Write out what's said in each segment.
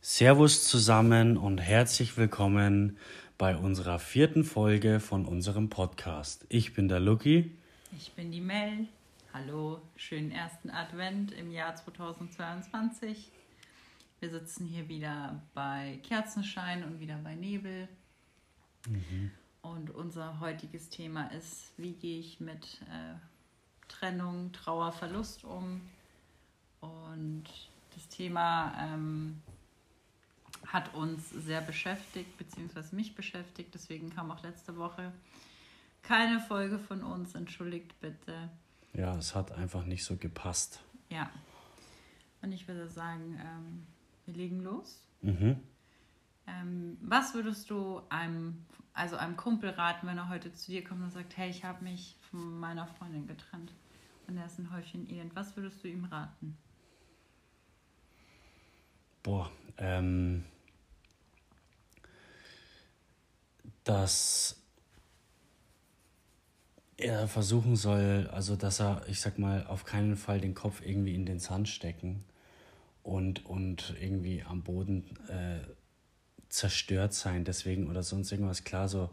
Servus zusammen und herzlich willkommen bei unserer vierten Folge von unserem Podcast. Ich bin der Lucky. Ich bin die Mel. Hallo, schönen ersten Advent im Jahr 2022. Wir sitzen hier wieder bei Kerzenschein und wieder bei Nebel. Mhm. Und unser heutiges Thema ist, wie gehe ich mit äh, Trennung, Trauer, Verlust um? Und das Thema ähm, hat uns sehr beschäftigt, beziehungsweise mich beschäftigt. Deswegen kam auch letzte Woche keine Folge von uns. Entschuldigt bitte. Ja, es hat einfach nicht so gepasst. Ja. Und ich würde sagen, ähm, wir legen los. Mhm. Ähm, was würdest du einem, also einem Kumpel raten, wenn er heute zu dir kommt und sagt, hey, ich habe mich von meiner Freundin getrennt und er ist ein Häufchen Elend. Was würdest du ihm raten? Boah, ähm, dass er versuchen soll, also dass er, ich sag mal, auf keinen Fall den Kopf irgendwie in den Sand stecken und, und irgendwie am Boden äh, zerstört sein, deswegen oder sonst irgendwas. Klar, so,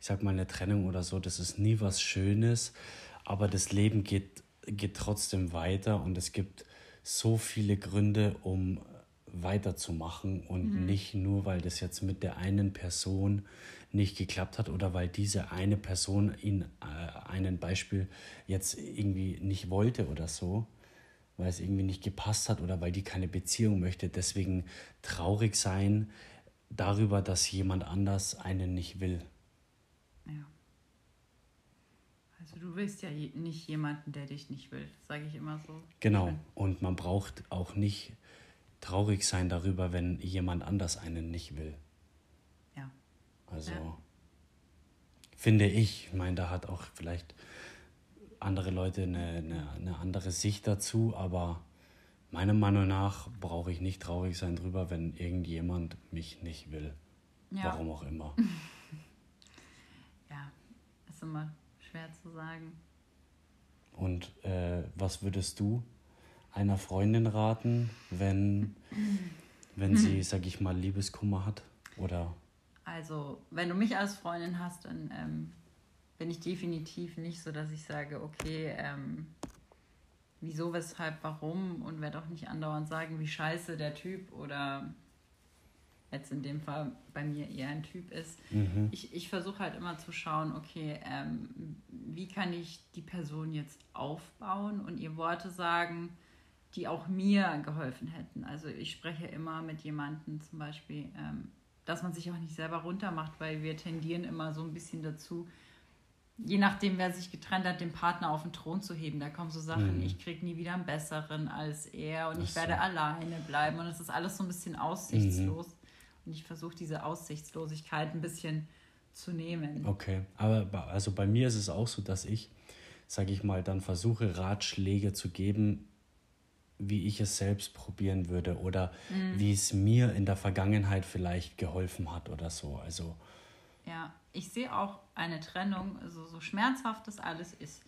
ich sag mal, eine Trennung oder so, das ist nie was Schönes, aber das Leben geht, geht trotzdem weiter und es gibt so viele Gründe, um weiterzumachen und mhm. nicht nur, weil das jetzt mit der einen Person nicht geklappt hat oder weil diese eine Person ihn äh, einen Beispiel jetzt irgendwie nicht wollte oder so, weil es irgendwie nicht gepasst hat oder weil die keine Beziehung möchte, deswegen traurig sein darüber, dass jemand anders einen nicht will. Ja. Also du willst ja nicht jemanden, der dich nicht will, sage ich immer so. Genau, und man braucht auch nicht traurig sein darüber, wenn jemand anders einen nicht will. Also ja. finde ich, ich meine, da hat auch vielleicht andere Leute eine, eine, eine andere Sicht dazu, aber meiner Meinung nach brauche ich nicht traurig sein darüber, wenn irgendjemand mich nicht will. Ja. Warum auch immer. ja, ist immer schwer zu sagen. Und äh, was würdest du einer Freundin raten, wenn, wenn sie, sag ich mal, Liebeskummer hat? Oder? Also, wenn du mich als Freundin hast, dann ähm, bin ich definitiv nicht so, dass ich sage, okay, ähm, wieso, weshalb, warum und werde auch nicht andauernd sagen, wie scheiße der Typ oder jetzt in dem Fall bei mir eher ein Typ ist. Mhm. Ich, ich versuche halt immer zu schauen, okay, ähm, wie kann ich die Person jetzt aufbauen und ihr Worte sagen, die auch mir geholfen hätten. Also ich spreche immer mit jemandem zum Beispiel, ähm, dass man sich auch nicht selber runtermacht, weil wir tendieren immer so ein bisschen dazu, je nachdem, wer sich getrennt hat, den Partner auf den Thron zu heben. Da kommen so Sachen, mhm. ich kriege nie wieder einen besseren als er und ich werde alleine bleiben. Und es ist alles so ein bisschen aussichtslos. Mhm. Und ich versuche diese Aussichtslosigkeit ein bisschen zu nehmen. Okay, aber also bei mir ist es auch so, dass ich, sage ich mal, dann versuche Ratschläge zu geben, wie ich es selbst probieren würde oder mhm. wie es mir in der Vergangenheit vielleicht geholfen hat oder so. Also ja, ich sehe auch eine Trennung, also so schmerzhaft das alles ist.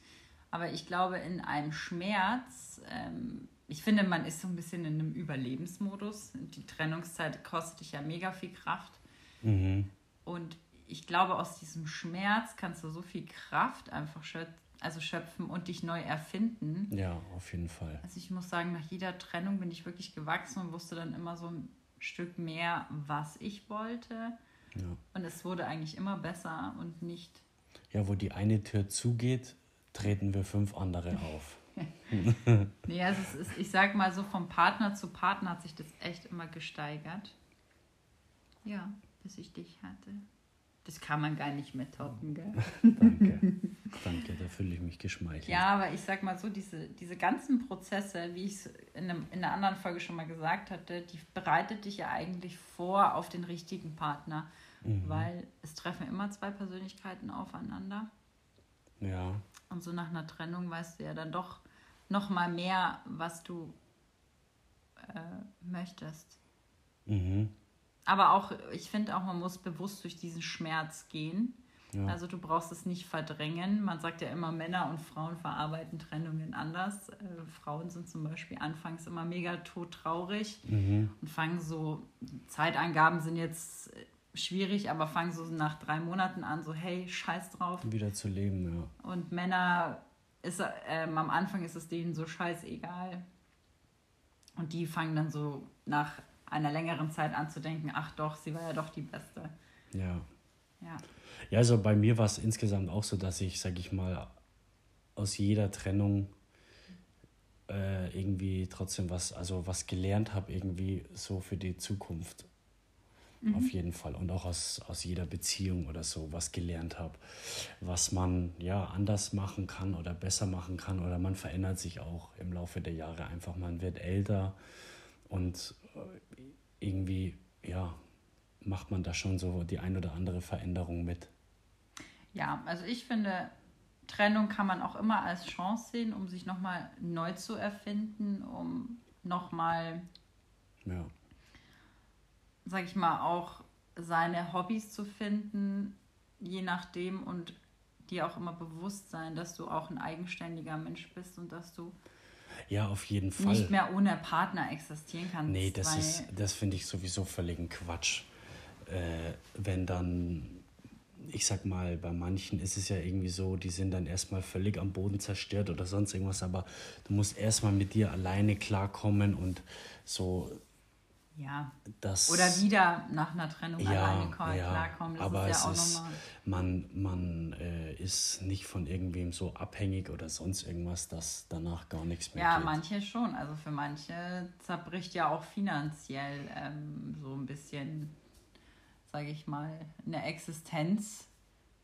Aber ich glaube, in einem Schmerz, ähm, ich finde, man ist so ein bisschen in einem Überlebensmodus. Die Trennungszeit kostet dich ja mega viel Kraft. Mhm. Und ich glaube, aus diesem Schmerz kannst du so viel Kraft einfach schöpfen also schöpfen und dich neu erfinden. Ja, auf jeden Fall. Also ich muss sagen, nach jeder Trennung bin ich wirklich gewachsen und wusste dann immer so ein Stück mehr, was ich wollte. Ja. Und es wurde eigentlich immer besser und nicht. Ja, wo die eine Tür zugeht, treten wir fünf andere auf. nee, also es ist, ich sag mal so, vom Partner zu Partner hat sich das echt immer gesteigert. Ja, bis ich dich hatte. Das kann man gar nicht mehr toppen, gell? Danke. Fühle ich mich geschmeichelt. Ja, aber ich sag mal so, diese, diese ganzen Prozesse, wie ich es in, in einer anderen Folge schon mal gesagt hatte, die bereitet dich ja eigentlich vor auf den richtigen Partner. Mhm. Weil es treffen immer zwei Persönlichkeiten aufeinander. Ja. Und so nach einer Trennung weißt du ja dann doch noch mal mehr, was du äh, möchtest. Mhm. Aber auch, ich finde auch, man muss bewusst durch diesen Schmerz gehen. Ja. Also du brauchst es nicht verdrängen. Man sagt ja immer, Männer und Frauen verarbeiten Trennungen anders. Äh, Frauen sind zum Beispiel anfangs immer mega todtraurig mhm. und fangen so, Zeitangaben sind jetzt schwierig, aber fangen so nach drei Monaten an, so hey, scheiß drauf. Wieder zu leben, ja. Und Männer, ist, ähm, am Anfang ist es denen so scheißegal. Und die fangen dann so nach einer längeren Zeit an zu denken, ach doch, sie war ja doch die Beste. Ja. Ja. Ja, also bei mir war es insgesamt auch so, dass ich, sag ich mal, aus jeder Trennung äh, irgendwie trotzdem was, also was gelernt habe, irgendwie so für die Zukunft. Mhm. Auf jeden Fall. Und auch aus, aus jeder Beziehung oder so was gelernt habe, was man ja anders machen kann oder besser machen kann oder man verändert sich auch im Laufe der Jahre einfach. Man wird älter und äh, irgendwie, ja, macht man da schon so die ein oder andere Veränderung mit. Ja, also ich finde, Trennung kann man auch immer als Chance sehen, um sich nochmal neu zu erfinden, um nochmal, ja. sag ich mal, auch seine Hobbys zu finden, je nachdem und dir auch immer bewusst sein, dass du auch ein eigenständiger Mensch bist und dass du ja, auf jeden Fall. Nicht mehr ohne Partner existieren kannst. Nee, das ist, das finde ich sowieso völligen Quatsch äh, wenn dann, ich sag mal, bei manchen ist es ja irgendwie so, die sind dann erstmal völlig am Boden zerstört oder sonst irgendwas, aber du musst erstmal mit dir alleine klarkommen und so. Ja. Das, oder wieder nach einer Trennung ja, alleine klarkommen. Das aber ist ja auch ist. Man, man äh, ist nicht von irgendwem so abhängig oder sonst irgendwas, dass danach gar nichts mehr Ja, geht. manche schon. Also für manche zerbricht ja auch finanziell ähm, so ein bisschen sage ich mal, eine Existenz,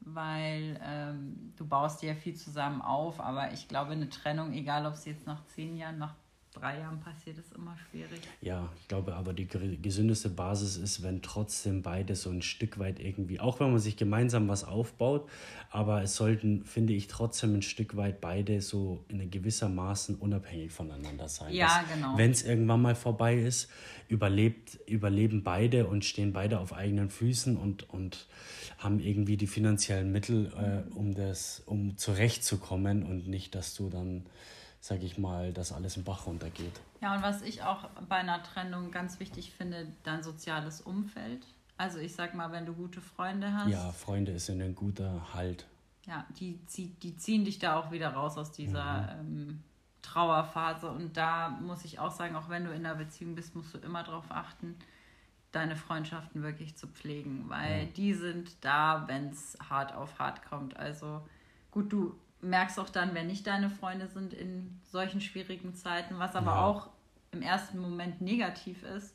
weil ähm, du baust dir ja viel zusammen auf, aber ich glaube, eine Trennung, egal ob es jetzt nach zehn Jahren, nach drei Jahren passiert, ist immer schwierig. Ja, ich glaube aber die gesündeste Basis ist, wenn trotzdem beide so ein Stück weit irgendwie, auch wenn man sich gemeinsam was aufbaut, aber es sollten, finde ich, trotzdem ein Stück weit beide so in gewisser Maßen unabhängig voneinander sein. Ja, Dass, genau. Wenn es irgendwann mal vorbei ist, überlebt, überleben beide und stehen beide auf eigenen Füßen und, und haben irgendwie die finanziellen Mittel, äh, um das, um zurechtzukommen und nicht, dass du dann sage ich mal, dass alles im Bach runtergeht. Ja, und was ich auch bei einer Trennung ganz wichtig finde, dein soziales Umfeld. Also ich sag mal, wenn du gute Freunde hast. Ja, Freunde ist ein guter Halt. Ja, die, die ziehen dich da auch wieder raus aus dieser mhm. ähm, Trauerphase. Und da muss ich auch sagen, auch wenn du in einer Beziehung bist, musst du immer darauf achten, deine Freundschaften wirklich zu pflegen, weil ja. die sind da, wenn es hart auf hart kommt. Also gut, du merkst auch dann, wenn nicht deine Freunde sind in solchen schwierigen Zeiten, was aber ja. auch im ersten Moment negativ ist,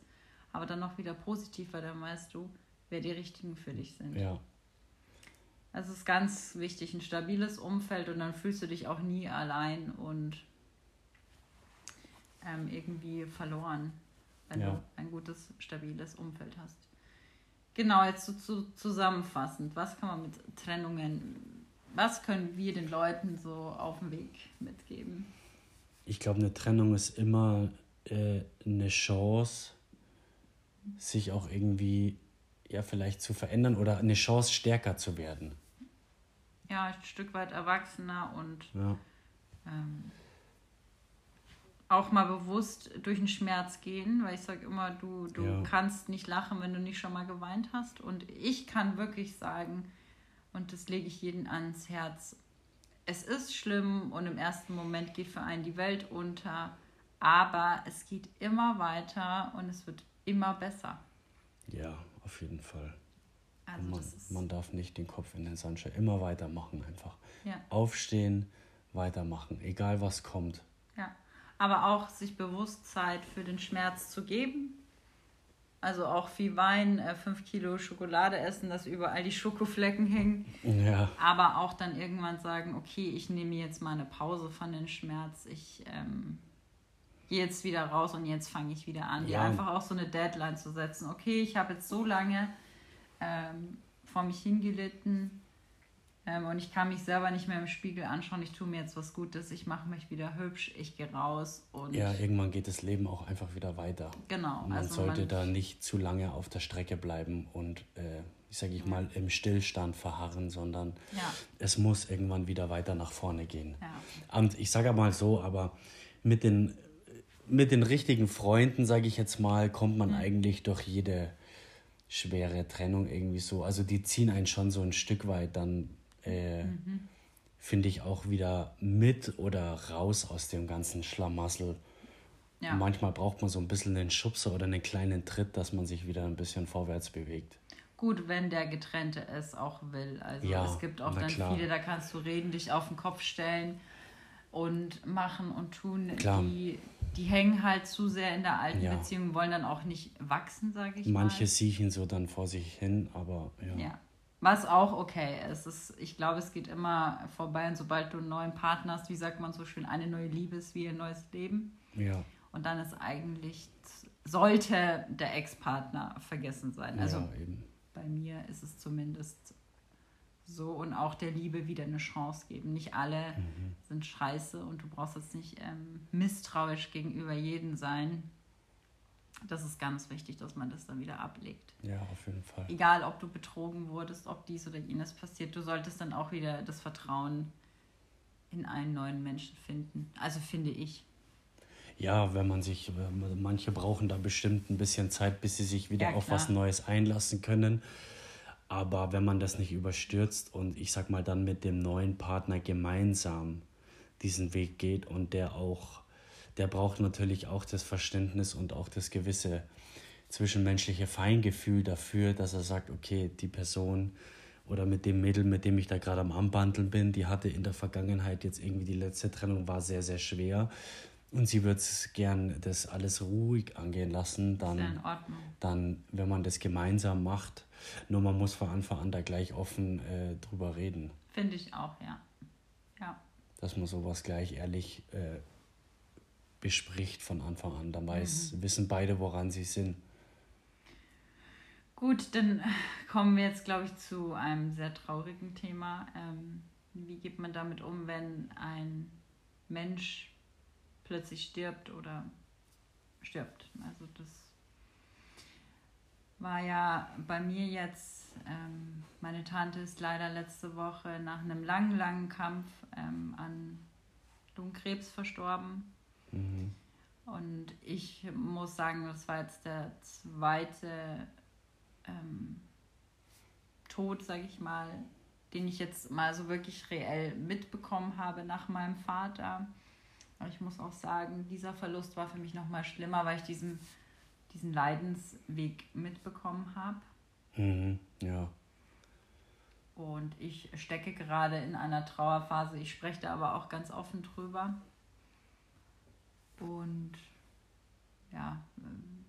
aber dann noch wieder positiv, weil dann weißt du, wer die richtigen für dich sind. Ja. Also es ist ganz wichtig, ein stabiles Umfeld und dann fühlst du dich auch nie allein und ähm, irgendwie verloren, wenn ja. du ein gutes, stabiles Umfeld hast. Genau, jetzt so, so zusammenfassend, was kann man mit Trennungen was können wir den Leuten so auf dem Weg mitgeben? Ich glaube, eine Trennung ist immer äh, eine Chance, sich auch irgendwie ja vielleicht zu verändern oder eine Chance stärker zu werden. Ja, ein Stück weit erwachsener und ja. ähm, auch mal bewusst durch den Schmerz gehen, weil ich sage immer, du, du ja. kannst nicht lachen, wenn du nicht schon mal geweint hast. Und ich kann wirklich sagen, und das lege ich jedem ans Herz. Es ist schlimm und im ersten Moment geht für einen die Welt unter, aber es geht immer weiter und es wird immer besser. Ja, auf jeden Fall. Also man, man, darf nicht den Kopf in den Sand stellen. Immer weitermachen einfach. Ja. Aufstehen, weitermachen, egal was kommt. Ja, aber auch sich bewusst Zeit für den Schmerz zu geben also auch viel Wein, äh, fünf Kilo Schokolade essen, dass überall die Schokoflecken hängen. Ja. Aber auch dann irgendwann sagen, okay, ich nehme jetzt mal eine Pause von dem Schmerz. Ich ähm, gehe jetzt wieder raus und jetzt fange ich wieder an. Ja. Die einfach auch so eine Deadline zu setzen. Okay, ich habe jetzt so lange ähm, vor mich hingelitten. Ähm, und ich kann mich selber nicht mehr im Spiegel anschauen, ich tue mir jetzt was Gutes, ich mache mich wieder hübsch, ich gehe raus und. Ja, irgendwann geht das Leben auch einfach wieder weiter. Genau. Man also sollte man da nicht zu lange auf der Strecke bleiben und, äh, ich sage ich mal, im Stillstand verharren, sondern ja. es muss irgendwann wieder weiter nach vorne gehen. Ja. Und ich sage mal so, aber mit den, mit den richtigen Freunden, sage ich jetzt mal, kommt man mhm. eigentlich durch jede schwere Trennung irgendwie so. Also die ziehen einen schon so ein Stück weit dann äh, mhm. finde ich auch wieder mit oder raus aus dem ganzen Schlamassel. Ja. Manchmal braucht man so ein bisschen einen Schubser oder einen kleinen Tritt, dass man sich wieder ein bisschen vorwärts bewegt. Gut, wenn der Getrennte es auch will. Also ja, es gibt auch dann klar. viele, da kannst du reden, dich auf den Kopf stellen und machen und tun. Die, die hängen halt zu sehr in der alten ja. Beziehung, wollen dann auch nicht wachsen, sage ich Manche mal. Manche siechen so dann vor sich hin, aber ja. ja. Was auch okay ist. ist. Ich glaube, es geht immer vorbei und sobald du einen neuen Partner hast, wie sagt man so schön, eine neue Liebe ist wie ein neues Leben. Ja. Und dann ist eigentlich, sollte der Ex-Partner vergessen sein. Also ja, bei mir ist es zumindest so und auch der Liebe wieder eine Chance geben. Nicht alle mhm. sind scheiße und du brauchst jetzt nicht ähm, misstrauisch gegenüber jedem sein das ist ganz wichtig, dass man das dann wieder ablegt. Ja, auf jeden Fall. Egal, ob du betrogen wurdest, ob dies oder jenes passiert, du solltest dann auch wieder das Vertrauen in einen neuen Menschen finden. Also finde ich. Ja, wenn man sich, manche brauchen da bestimmt ein bisschen Zeit, bis sie sich wieder ja, auf was Neues einlassen können. Aber wenn man das nicht überstürzt und ich sag mal dann mit dem neuen Partner gemeinsam diesen Weg geht und der auch der braucht natürlich auch das Verständnis und auch das gewisse zwischenmenschliche Feingefühl dafür, dass er sagt, okay, die Person oder mit dem Mädel, mit dem ich da gerade am Anbandeln bin, die hatte in der Vergangenheit jetzt irgendwie die letzte Trennung war sehr, sehr schwer und sie würde es gern das alles ruhig angehen lassen, dann, dann, wenn man das gemeinsam macht, nur man muss von Anfang an da gleich offen äh, drüber reden. Finde ich auch, ja. ja. Dass man sowas gleich ehrlich äh, bespricht von Anfang an. Dann weiß, mhm. wissen beide, woran sie sind. Gut, dann kommen wir jetzt, glaube ich, zu einem sehr traurigen Thema. Ähm, wie geht man damit um, wenn ein Mensch plötzlich stirbt oder stirbt? Also das war ja bei mir jetzt, ähm, meine Tante ist leider letzte Woche nach einem langen, langen Kampf ähm, an Lungenkrebs verstorben. Mhm. Und ich muss sagen, das war jetzt der zweite ähm, Tod, sage ich mal, den ich jetzt mal so wirklich reell mitbekommen habe nach meinem Vater. Aber ich muss auch sagen, dieser Verlust war für mich noch mal schlimmer, weil ich diesen, diesen Leidensweg mitbekommen habe. Mhm, ja. Und ich stecke gerade in einer Trauerphase. Ich spreche da aber auch ganz offen drüber. Und ja, ähm,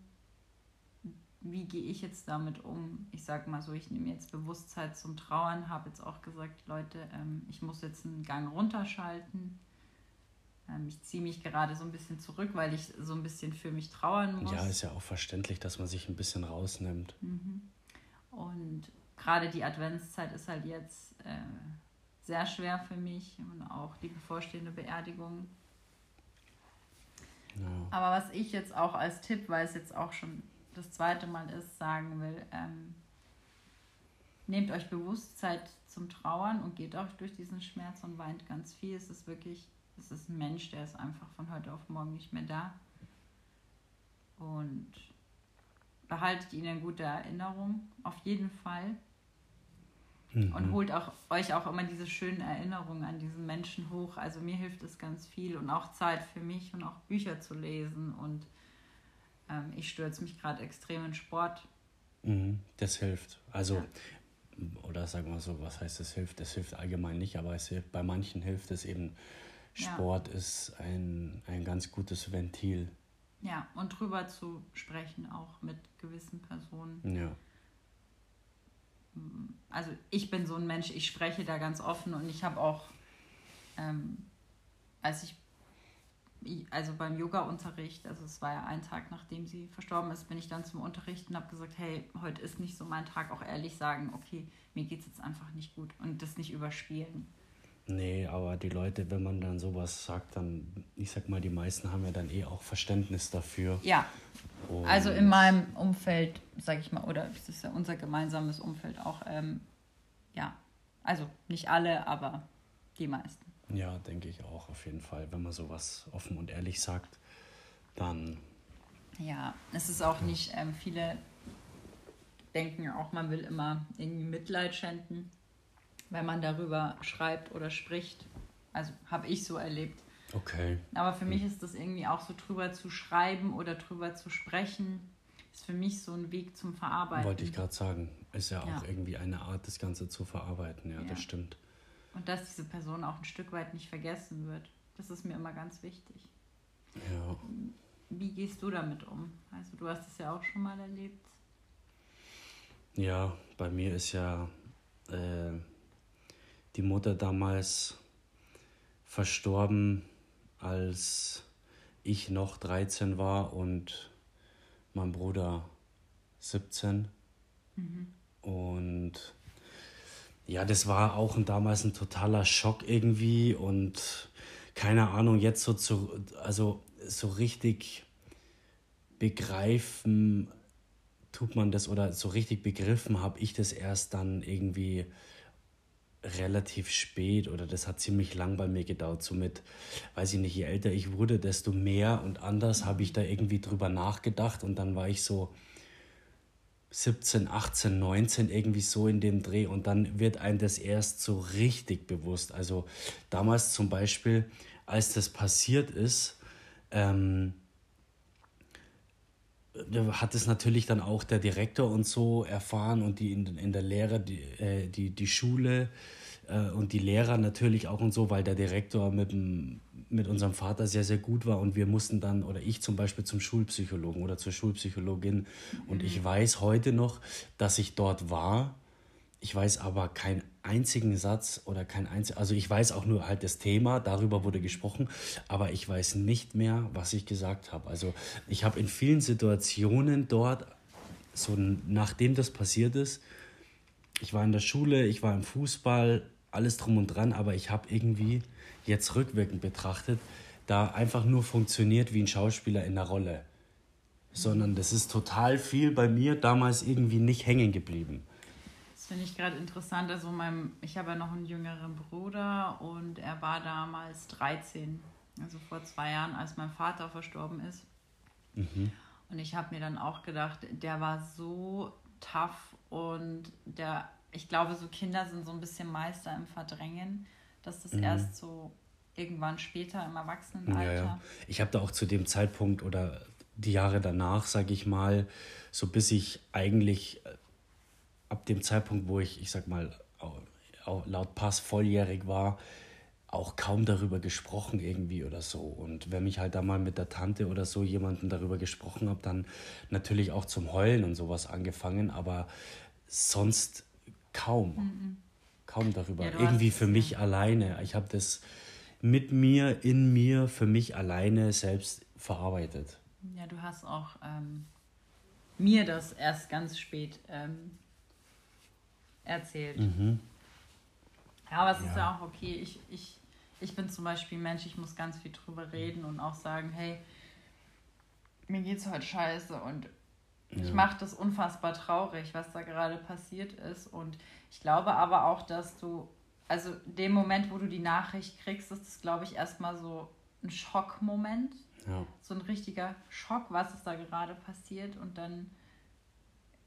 wie gehe ich jetzt damit um? Ich sage mal so, ich nehme jetzt Bewusstsein zum Trauern, habe jetzt auch gesagt, Leute, ähm, ich muss jetzt einen Gang runterschalten. Ähm, ich ziehe mich gerade so ein bisschen zurück, weil ich so ein bisschen für mich trauern muss. Ja, ist ja auch verständlich, dass man sich ein bisschen rausnimmt. Mhm. Und gerade die Adventszeit ist halt jetzt äh, sehr schwer für mich und auch die bevorstehende Beerdigung Aber was ich jetzt auch als Tipp, weil es jetzt auch schon das zweite Mal ist, sagen will, ähm, nehmt euch bewusst Zeit zum Trauern und geht auch durch diesen Schmerz und weint ganz viel. Es ist wirklich, es ist ein Mensch, der ist einfach von heute auf morgen nicht mehr da. Und behaltet ihn in guter Erinnerung, auf jeden Fall. Mhm. Und holt auch, euch auch immer diese schönen Erinnerungen an diesen Menschen hoch. Also mir hilft es ganz viel und auch Zeit für mich und auch Bücher zu lesen. Und ähm, ich stürze mich gerade extrem in Sport. Mhm, das hilft. Also, ja. oder sagen wir so, was heißt das hilft? Das hilft allgemein nicht, aber es hilft, bei manchen hilft es eben. Sport ja. ist ein, ein ganz gutes Ventil. Ja, und drüber zu sprechen, auch mit gewissen Personen. Ja also ich bin so ein Mensch, ich spreche da ganz offen und ich habe auch, ähm, als ich also beim Yoga-Unterricht, also es war ja ein Tag, nachdem sie verstorben ist, bin ich dann zum Unterricht und habe gesagt, hey, heute ist nicht so mein Tag, auch ehrlich sagen, okay, mir geht es jetzt einfach nicht gut und das nicht überspielen. Nee, aber die Leute, wenn man dann sowas sagt, dann, ich sag mal, die meisten haben ja dann eh auch Verständnis dafür. Ja. Und also in meinem Umfeld, sag ich mal, oder es ist ja unser gemeinsames Umfeld auch, ähm, ja. Also nicht alle, aber die meisten. Ja, denke ich auch auf jeden Fall. Wenn man sowas offen und ehrlich sagt, dann. Ja, es ist auch nicht, ähm, viele denken auch, man will immer irgendwie Mitleid schenken wenn man darüber schreibt oder spricht. Also habe ich so erlebt. Okay. Aber für mich ist das irgendwie auch so drüber zu schreiben oder drüber zu sprechen, ist für mich so ein Weg zum Verarbeiten. Wollte ich gerade sagen. Ist ja auch ja. irgendwie eine Art, das Ganze zu verarbeiten. Ja, ja, das stimmt. Und dass diese Person auch ein Stück weit nicht vergessen wird. Das ist mir immer ganz wichtig. Ja. Wie gehst du damit um? Also du hast es ja auch schon mal erlebt. Ja, bei mir ist ja äh, die Mutter damals verstorben, als ich noch 13 war und mein Bruder 17. Mhm. Und ja, das war auch damals ein totaler Schock irgendwie und keine Ahnung, jetzt so zu, also so richtig begreifen tut man das oder so richtig begriffen habe ich das erst dann irgendwie relativ spät oder das hat ziemlich lang bei mir gedauert. Somit, weiß ich nicht, je älter ich wurde, desto mehr und anders habe ich da irgendwie drüber nachgedacht und dann war ich so 17, 18, 19 irgendwie so in dem Dreh und dann wird einem das erst so richtig bewusst. Also damals zum Beispiel, als das passiert ist, ähm, hat es natürlich dann auch der Direktor und so erfahren und die in, in der Lehre, die, äh, die, die Schule äh, und die Lehrer natürlich auch und so, weil der Direktor mit, dem, mit unserem Vater sehr, sehr gut war und wir mussten dann, oder ich zum Beispiel zum Schulpsychologen oder zur Schulpsychologin mhm. und ich weiß heute noch, dass ich dort war. Ich weiß aber keinen einzigen Satz oder kein einziges, also ich weiß auch nur halt das Thema, darüber wurde gesprochen, aber ich weiß nicht mehr, was ich gesagt habe. Also ich habe in vielen Situationen dort, so nachdem das passiert ist, ich war in der Schule, ich war im Fußball, alles drum und dran, aber ich habe irgendwie jetzt rückwirkend betrachtet, da einfach nur funktioniert wie ein Schauspieler in der Rolle. Sondern das ist total viel bei mir damals irgendwie nicht hängen geblieben. Das finde ich gerade interessant. Also mein, ich habe ja noch einen jüngeren Bruder und er war damals 13, also vor zwei Jahren, als mein Vater verstorben ist. Mhm. Und ich habe mir dann auch gedacht, der war so tough und der, ich glaube, so Kinder sind so ein bisschen Meister im Verdrängen, dass das mhm. erst so irgendwann später im Erwachsenenalter. Ja, ja. Ich habe da auch zu dem Zeitpunkt oder die Jahre danach, sage ich mal, so bis ich eigentlich ab dem Zeitpunkt, wo ich, ich sag mal, laut Pass volljährig war, auch kaum darüber gesprochen irgendwie oder so. Und wenn ich halt da mal mit der Tante oder so jemanden darüber gesprochen habe, dann natürlich auch zum Heulen und sowas angefangen, aber sonst kaum. Mhm. Kaum darüber. Ja, irgendwie für mich ja. alleine. Ich habe das mit mir, in mir, für mich alleine selbst verarbeitet. Ja, du hast auch ähm, mir das erst ganz spät ähm, erzählt. Mhm. Ja, aber es ja. ist ja auch okay. Ich, ich, ich bin zum Beispiel Mensch, ich muss ganz viel drüber reden und auch sagen, hey, mir geht's heute scheiße und ja. ich mache das unfassbar traurig, was da gerade passiert ist. Und ich glaube aber auch, dass du, also dem Moment, wo du die Nachricht kriegst, ist das, glaube ich, erstmal so ein Schockmoment. Ja. So ein richtiger Schock, was ist da gerade passiert. Und dann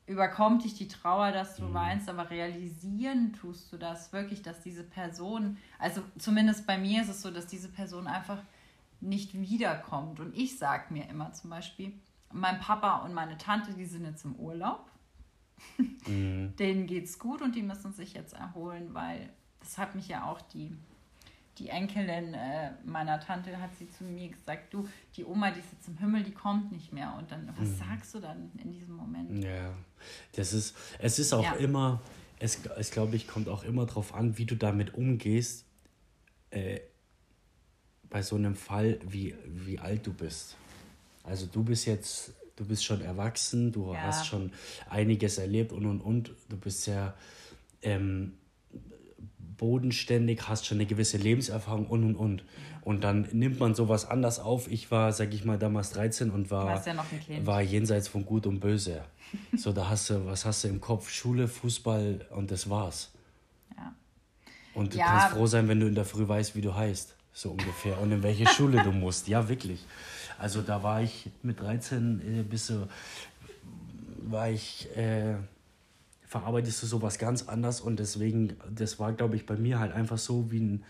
überkommt dich die Trauer, dass du mhm. weinst, aber realisieren tust du das wirklich, dass diese Person, also zumindest bei mir ist es so, dass diese Person einfach nicht wiederkommt. Und ich sage mir immer zum Beispiel, mein Papa und meine Tante, die sind jetzt im Urlaub. Mhm. Denen geht's gut und die müssen sich jetzt erholen, weil das hat mich ja auch die die Enkelin äh, meiner Tante hat sie zu mir gesagt, du, die Oma, die ist jetzt im Himmel, die kommt nicht mehr. Und dann, was mhm. sagst du dann in diesem Moment? Ja, das ist, es ist auch ja. immer, es, es glaube ich, kommt auch immer darauf an, wie du damit umgehst. Äh, bei so einem Fall, wie, wie alt du bist. Also du bist jetzt, du bist schon erwachsen, du ja. hast schon einiges erlebt und und und. Du bist sehr ähm, bodenständig, hast schon eine gewisse Lebenserfahrung und und und. Und dann nimmt man sowas anders auf. Ich war, sag ich mal, damals 13 und war, ja war jenseits von Gut und Böse. so, da hast du, was hast du im Kopf? Schule, Fußball und das war's. Ja. Und du ja. kannst froh sein, wenn du in der Früh weißt, wie du heißt. So ungefähr. Und in welche Schule du musst. Ja, wirklich. Also da war ich mit 13 äh, bis so, war ich, äh, verarbeitest du sowas ganz anders und deswegen, das war, glaube ich, bei mir halt einfach so wie ein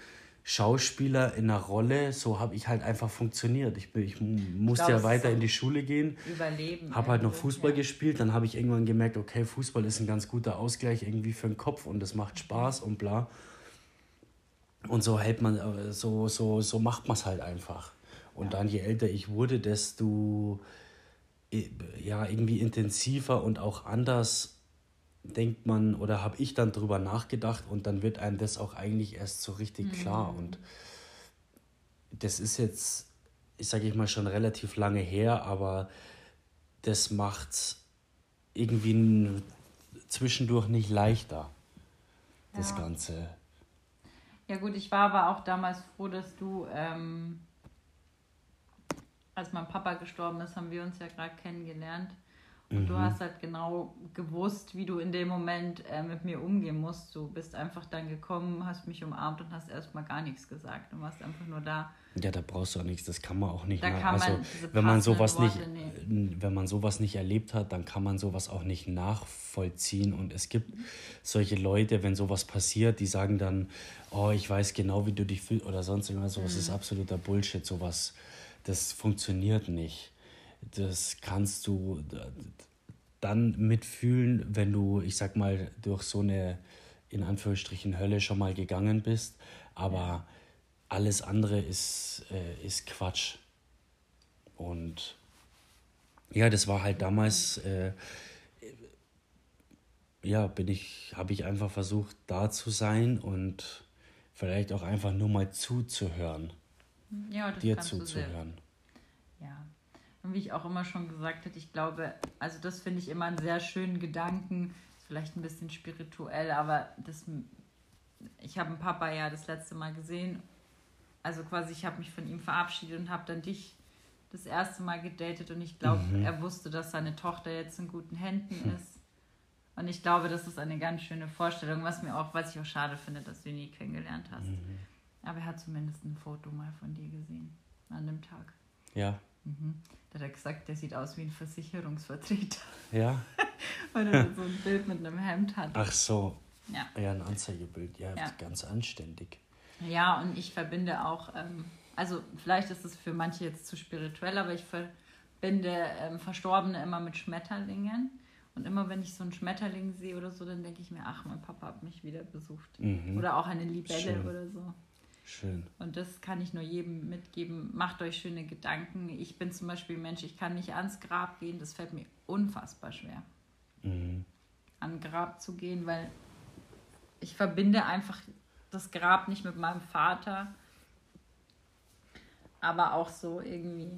Schauspieler in einer Rolle, so habe ich halt einfach funktioniert. Ich, ich musste ich glaub, ja weiter in die Schule gehen. Habe halt noch Fußball ja. gespielt. Dann habe ich irgendwann gemerkt, okay, Fußball ist ein ganz guter Ausgleich irgendwie für den Kopf und das macht Spaß und bla. Und so hält man, äh, so, so, so macht man es halt einfach. Und ja. dann, je älter ich wurde, desto ja, irgendwie intensiver und auch anders denkt man oder habe ich dann drüber nachgedacht und dann wird einem das auch eigentlich erst so richtig mhm. klar. Und das ist jetzt, ich sage ich mal, schon relativ lange her, aber das macht irgendwie zwischendurch nicht leichter, das ja. Ganze. Ja gut, ich war aber auch damals froh, dass du ähm, als mein Papa gestorben ist, haben wir uns ja gerade kennengelernt. Und mhm. du hast halt genau gewusst, wie du in dem Moment äh, mit mir umgehen musst. Du bist einfach dann gekommen, hast mich umarmt und hast erstmal gar nichts gesagt. Du warst einfach nur da. Ja, da brauchst du auch nichts, das kann man auch nicht. Da nach, also, man wenn man sowas Worte nicht, nicht, wenn man sowas nicht erlebt hat, dann kann man sowas auch nicht nachvollziehen. Und es gibt solche Leute, wenn sowas passiert, die sagen dann, oh, ich weiß genau, wie du dich fühlst oder sonst irgendwas. Sowas mhm. ist absoluter Bullshit. Sowas das funktioniert nicht. Das kannst du dann mitfühlen, wenn du, ich sag mal, durch so eine in Anführungsstrichen Hölle schon mal gegangen bist. Aber alles andere ist, äh, ist Quatsch. Und ja, das war halt damals, äh, ja, bin ich, habe ich einfach versucht, da zu sein und vielleicht auch einfach nur mal zuzuhören ja, dir zuzuhören. Ja. Und wie ich auch immer schon gesagt habe, ich glaube, also das finde ich immer einen sehr schönen Gedanken, vielleicht ein bisschen spirituell, aber das, ich habe einen Papa ja das letzte Mal gesehen, also quasi ich habe mich von ihm verabschiedet und habe dann dich das erste Mal gedatet und ich glaube, mhm. er wusste, dass seine Tochter jetzt in guten Händen hm. ist. Und ich glaube, das ist eine ganz schöne Vorstellung, was mir auch, was ich auch schade finde, dass du ihn nie kennengelernt hast. Mhm. Aber er hat zumindest ein Foto mal von dir gesehen an dem Tag. Ja. Mhm. Da hat er gesagt, der sieht aus wie ein Versicherungsvertreter. Ja. Weil er so ein Bild mit einem Hemd hat. Ach so. Ja. Ja, ein Anzeigebild. Ja, ja. ganz anständig. Ja, und ich verbinde auch, ähm, also vielleicht ist es für manche jetzt zu spirituell, aber ich verbinde ähm, Verstorbene immer mit Schmetterlingen. Und immer wenn ich so einen Schmetterling sehe oder so, dann denke ich mir, ach, mein Papa hat mich wieder besucht. Mhm. Oder auch eine Libelle Schön. oder so. Schön. Und das kann ich nur jedem mitgeben. Macht euch schöne Gedanken. Ich bin zum Beispiel Mensch, ich kann nicht ans Grab gehen. Das fällt mir unfassbar schwer. Mhm. An Grab zu gehen, weil ich verbinde einfach das Grab nicht mit meinem Vater, aber auch so irgendwie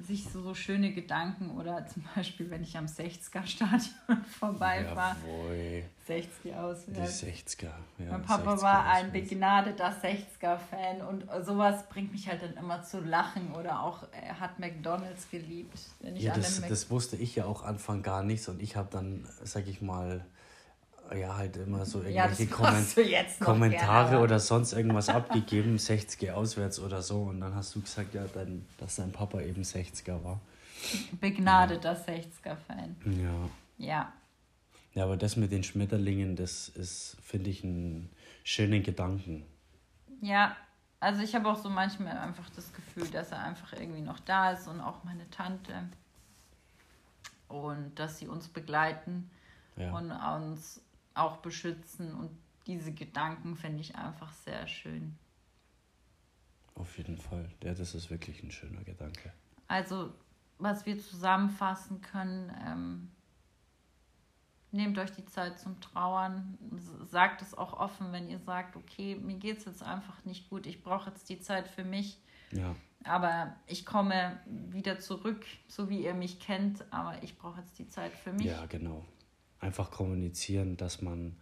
sich so, so schöne Gedanken oder zum Beispiel, wenn ich am 60er-Stadion vorbeifahre. Jawohl. 60er auswärts. Die 60er, ja. Mein Papa 60er war ein begnadeter 60er-Fan und sowas bringt mich halt dann immer zu lachen oder auch, er hat McDonalds geliebt. Ja, das, das wusste ich ja auch Anfang gar nichts und ich habe dann, sag ich mal, ja, halt immer so irgendwelche ja, Komment Kommentare gerne, oder sonst irgendwas abgegeben, 60er auswärts oder so. Und dann hast du gesagt, ja, dann, dass dein Papa eben 60er war. Begnadeter ja. 60er-Fan. Ja. Ja. Ja, aber das mit den Schmetterlingen, das ist, finde ich, einen schönen Gedanken. Ja, also ich habe auch so manchmal einfach das Gefühl, dass er einfach irgendwie noch da ist und auch meine Tante. Und dass sie uns begleiten ja. und uns auch beschützen. Und diese Gedanken finde ich einfach sehr schön. Auf jeden Fall. Ja, das ist wirklich ein schöner Gedanke. Also, was wir zusammenfassen können, ähm, nehmt euch die Zeit zum Trauern. Sagt es auch offen, wenn ihr sagt, okay, mir geht es jetzt einfach nicht gut, ich brauche jetzt die Zeit für mich. Ja. Aber ich komme wieder zurück, so wie ihr mich kennt, aber ich brauche jetzt die Zeit für mich. Ja, genau. Einfach kommunizieren, dass man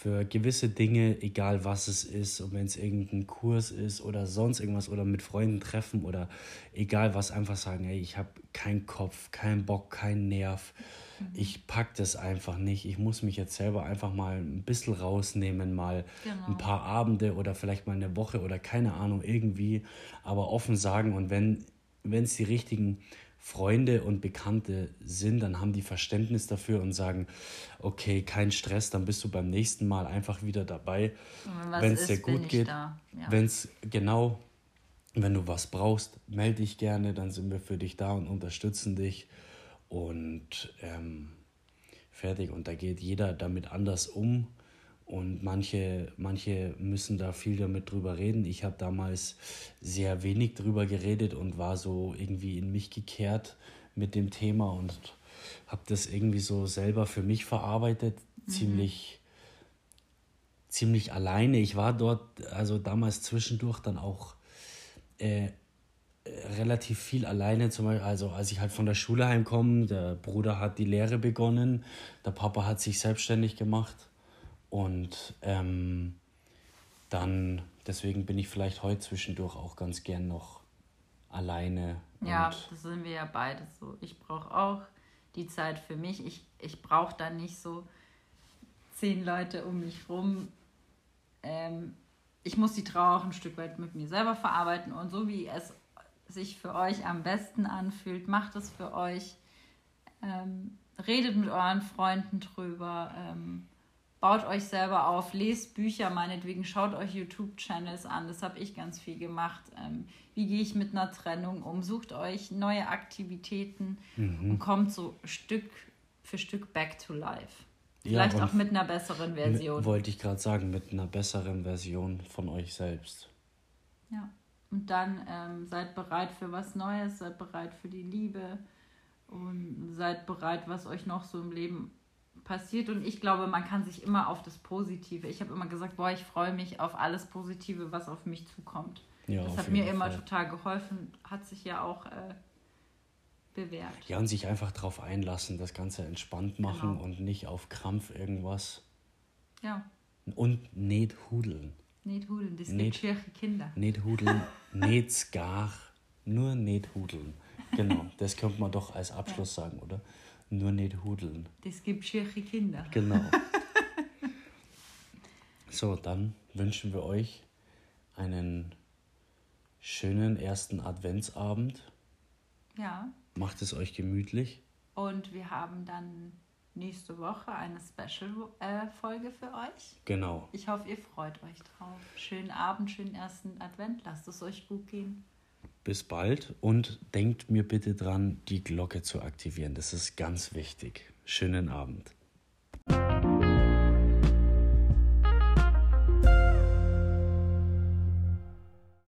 für gewisse Dinge, egal was es ist, und wenn es irgendein Kurs ist oder sonst irgendwas oder mit Freunden treffen oder egal was, einfach sagen, hey, ich habe keinen Kopf, keinen Bock, keinen Nerv. Mhm. Ich pack das einfach nicht. Ich muss mich jetzt selber einfach mal ein bisschen rausnehmen, mal genau. ein paar Abende oder vielleicht mal eine Woche oder keine Ahnung, irgendwie, aber offen sagen. Und wenn es die richtigen Freunde und Bekannte sind, dann haben die Verständnis dafür und sagen, okay, kein Stress, dann bist du beim nächsten Mal einfach wieder dabei. Wenn es dir gut geht, ja. wenn es genau, wenn du was brauchst, melde dich gerne, dann sind wir für dich da und unterstützen dich und ähm, fertig. Und da geht jeder damit anders um und manche, manche müssen da viel damit drüber reden. Ich habe damals sehr wenig drüber geredet und war so irgendwie in mich gekehrt mit dem Thema und habe das irgendwie so selber für mich verarbeitet, mhm. ziemlich, ziemlich alleine. Ich war dort, also damals zwischendurch dann auch äh, relativ viel alleine. Zum Beispiel, also als ich halt von der Schule heimkomme, der Bruder hat die Lehre begonnen, der Papa hat sich selbstständig gemacht und ähm, dann, deswegen bin ich vielleicht heute zwischendurch auch ganz gern noch alleine. Ja, das sind wir ja beide so. Ich brauche auch die Zeit für mich. Ich, ich brauche da nicht so zehn Leute um mich rum. Ähm, ich muss die Trauer auch ein Stück weit mit mir selber verarbeiten und so wie es sich für euch am besten anfühlt, macht es für euch. Ähm, redet mit euren Freunden drüber. Ähm, baut euch selber auf, lest Bücher meinetwegen, schaut euch YouTube-Channels an, das habe ich ganz viel gemacht. Ähm, wie gehe ich mit einer Trennung um? Sucht euch neue Aktivitäten mhm. und kommt so Stück für Stück back to life. Vielleicht ja, auch mit einer besseren Version. Wollte ich gerade sagen, mit einer besseren Version von euch selbst. Ja, und dann ähm, seid bereit für was Neues, seid bereit für die Liebe und seid bereit, was euch noch so im Leben passiert und ich glaube, man kann sich immer auf das Positive. Ich habe immer gesagt, boah, ich freue mich auf alles Positive, was auf mich zukommt. Ja, das hat mir immer Fall. total geholfen, hat sich ja auch äh, bewährt. Ja, und sich einfach darauf einlassen, das Ganze entspannt machen genau. und nicht auf Krampf irgendwas. Ja. Und nicht hudeln. Nicht hudeln, das nicht, gibt Kinder. Nicht hudeln, nicht gar, nur nicht hudeln. Genau, das könnte man doch als Abschluss ja. sagen, oder? Nur nicht hudeln. Das gibt schöne Kinder. Genau. so, dann wünschen wir euch einen schönen ersten Adventsabend. Ja. Macht es euch gemütlich. Und wir haben dann nächste Woche eine Special-Folge äh, für euch. Genau. Ich hoffe, ihr freut euch drauf. Schönen Abend, schönen ersten Advent. Lasst es euch gut gehen bis bald und denkt mir bitte dran, die Glocke zu aktivieren. Das ist ganz wichtig. Schönen Abend.